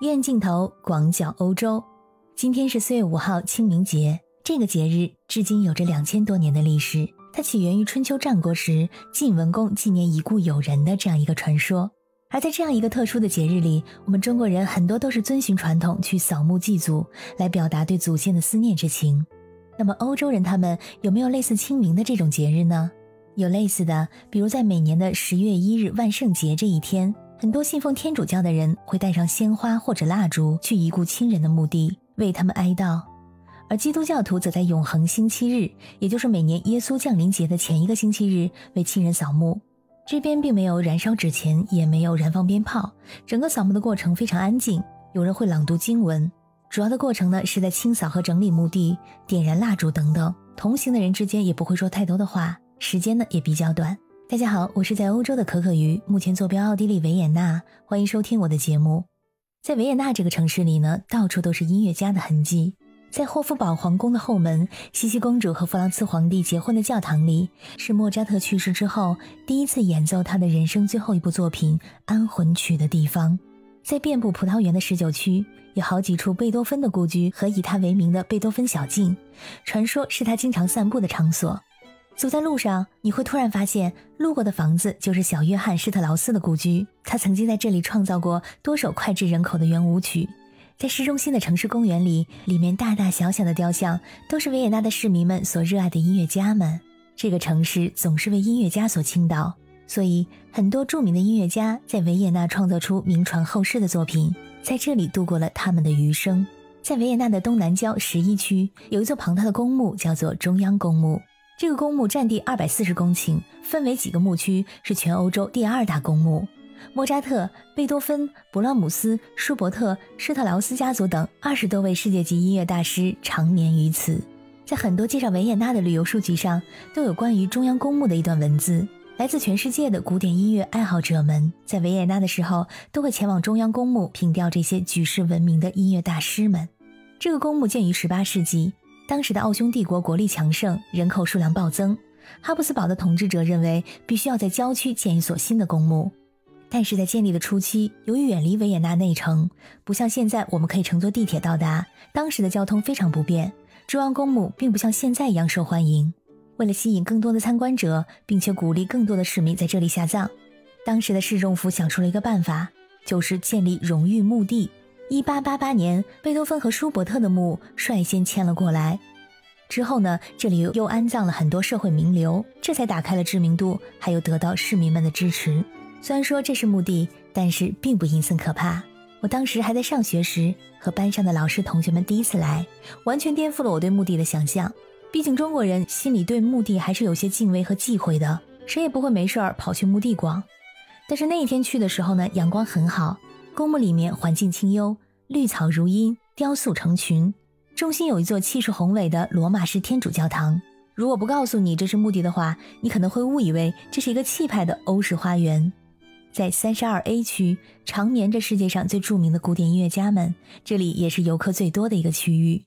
远镜头广角欧洲，今天是四月五号清明节。这个节日至今有着两千多年的历史，它起源于春秋战国时晋文公纪念已故友人的这样一个传说。而在这样一个特殊的节日里，我们中国人很多都是遵循传统去扫墓祭祖，来表达对祖先的思念之情。那么欧洲人他们有没有类似清明的这种节日呢？有类似的，比如在每年的十月一日万圣节这一天。很多信奉天主教的人会带上鲜花或者蜡烛去已故亲人的墓地为他们哀悼，而基督教徒则在永恒星期日，也就是每年耶稣降临节的前一个星期日为亲人扫墓。这边并没有燃烧纸钱，也没有燃放鞭炮，整个扫墓的过程非常安静。有人会朗读经文，主要的过程呢是在清扫和整理墓地、点燃蜡烛等等。同行的人之间也不会说太多的话，时间呢也比较短。大家好，我是在欧洲的可可鱼，目前坐标奥地利维也纳，欢迎收听我的节目。在维也纳这个城市里呢，到处都是音乐家的痕迹。在霍夫堡皇宫的后门，茜茜公主和弗朗茨皇帝结婚的教堂里，是莫扎特去世之后第一次演奏他的人生最后一部作品《安魂曲》的地方。在遍布葡萄园的十九区，有好几处贝多芬的故居和以他为名的贝多芬小径，传说是他经常散步的场所。走在路上，你会突然发现，路过的房子就是小约翰施特劳斯的故居。他曾经在这里创造过多首脍炙人口的圆舞曲。在市中心的城市公园里，里面大大小小的雕像都是维也纳的市民们所热爱的音乐家们。这个城市总是为音乐家所倾倒，所以很多著名的音乐家在维也纳创作出名传后世的作品，在这里度过了他们的余生。在维也纳的东南郊十一区，有一座庞大的公墓，叫做中央公墓。这个公墓占地二百四十公顷，分为几个墓区，是全欧洲第二大公墓。莫扎特、贝多芬、勃拉姆斯、舒伯特、施特劳斯家族等二十多位世界级音乐大师长眠于此。在很多介绍维也纳的旅游书籍上，都有关于中央公墓的一段文字。来自全世界的古典音乐爱好者们在维也纳的时候，都会前往中央公墓凭吊这些举世闻名的音乐大师们。这个公墓建于十八世纪。当时的奥匈帝国国力强盛，人口数量暴增。哈布斯堡的统治者认为必须要在郊区建一所新的公墓，但是在建立的初期，由于远离维也纳内城，不像现在我们可以乘坐地铁到达，当时的交通非常不便。中央公墓并不像现在一样受欢迎。为了吸引更多的参观者，并且鼓励更多的市民在这里下葬，当时的市政府想出了一个办法，就是建立荣誉墓地。一八八八年，贝多芬和舒伯特的墓率先迁了过来。之后呢，这里又安葬了很多社会名流，这才打开了知名度，还有得到市民们的支持。虽然说这是墓地，但是并不阴森可怕。我当时还在上学时，和班上的老师同学们第一次来，完全颠覆了我对墓地的想象。毕竟中国人心里对墓地还是有些敬畏和忌讳的，谁也不会没事儿跑去墓地逛。但是那一天去的时候呢，阳光很好。公墓里面环境清幽，绿草如茵，雕塑成群。中心有一座气势宏伟的罗马式天主教堂。如果不告诉你这是墓地的话，你可能会误以为这是一个气派的欧式花园。在三十二 A 区，常年着世界上最著名的古典音乐家们，这里也是游客最多的一个区域。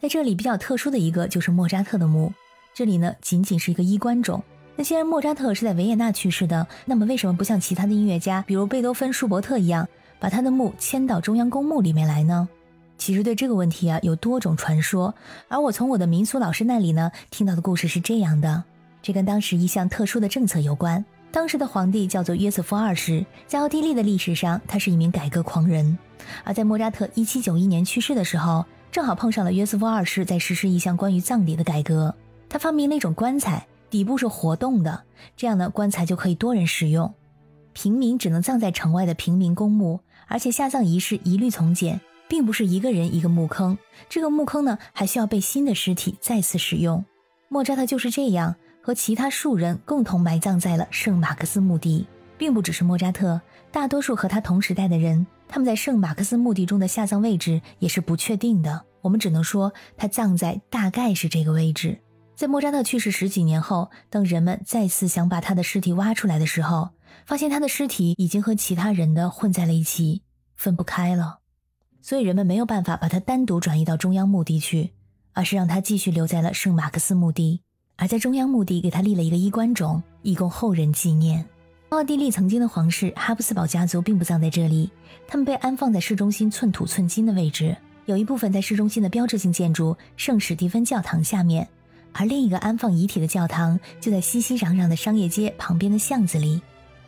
在这里比较特殊的一个就是莫扎特的墓。这里呢，仅仅是一个衣冠冢。那既然莫扎特是在维也纳去世的，那么为什么不像其他的音乐家，比如贝多芬、舒伯特一样？把他的墓迁到中央公墓里面来呢？其实对这个问题啊，有多种传说。而我从我的民俗老师那里呢，听到的故事是这样的：这跟当时一项特殊的政策有关。当时的皇帝叫做约瑟夫二世，在奥地利的历史上，他是一名改革狂人。而在莫扎特一七九一年去世的时候，正好碰上了约瑟夫二世在实施一项关于葬礼的改革。他发明了一种棺材，底部是活动的，这样呢，棺材就可以多人使用。平民只能葬在城外的平民公墓。而且下葬仪式一律从简，并不是一个人一个墓坑，这个墓坑呢还需要被新的尸体再次使用。莫扎特就是这样和其他数人共同埋葬在了圣马克思墓地，并不只是莫扎特，大多数和他同时代的人，他们在圣马克思墓地中的下葬位置也是不确定的。我们只能说他葬在大概是这个位置。在莫扎特去世十几年后，当人们再次想把他的尸体挖出来的时候，发现他的尸体已经和其他人的混在了一起，分不开了，所以人们没有办法把他单独转移到中央墓地去，而是让他继续留在了圣马克思墓地，而在中央墓地给他立了一个衣冠冢，以供后人纪念。奥地利曾经的皇室哈布斯堡家族并不葬在这里，他们被安放在市中心寸土寸金的位置，有一部分在市中心的标志性建筑圣史蒂芬教堂下面，而另一个安放遗体的教堂就在熙熙攘攘的商业街旁边的巷子里。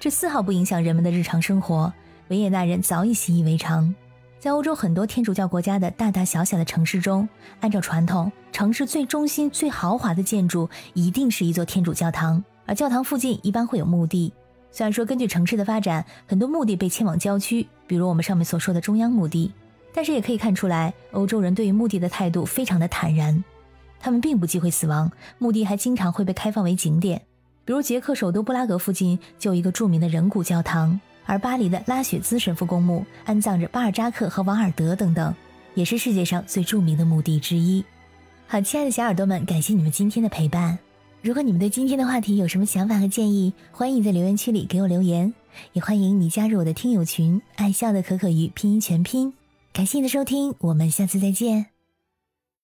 这丝毫不影响人们的日常生活，维也纳人早已习以为常。在欧洲很多天主教国家的大大小小的城市中，按照传统，城市最中心、最豪华的建筑一定是一座天主教堂，而教堂附近一般会有墓地。虽然说根据城市的发展，很多墓地被迁往郊区，比如我们上面所说的中央墓地，但是也可以看出来，欧洲人对于墓地的态度非常的坦然，他们并不忌讳死亡，墓地还经常会被开放为景点，比如捷克首都布拉格附近就有一个著名的人骨教堂，而巴黎的拉雪兹神父公墓安葬着巴尔扎克和王尔德等等，也是世界上最著名的墓地之一。好，亲爱的小耳朵们，感谢你们今天的陪伴。如果你们对今天的话题有什么想法和建议，欢迎在留言区里给我留言，也欢迎你加入我的听友群“爱笑的可可鱼”拼音全拼。感谢你的收听，我们下次再见。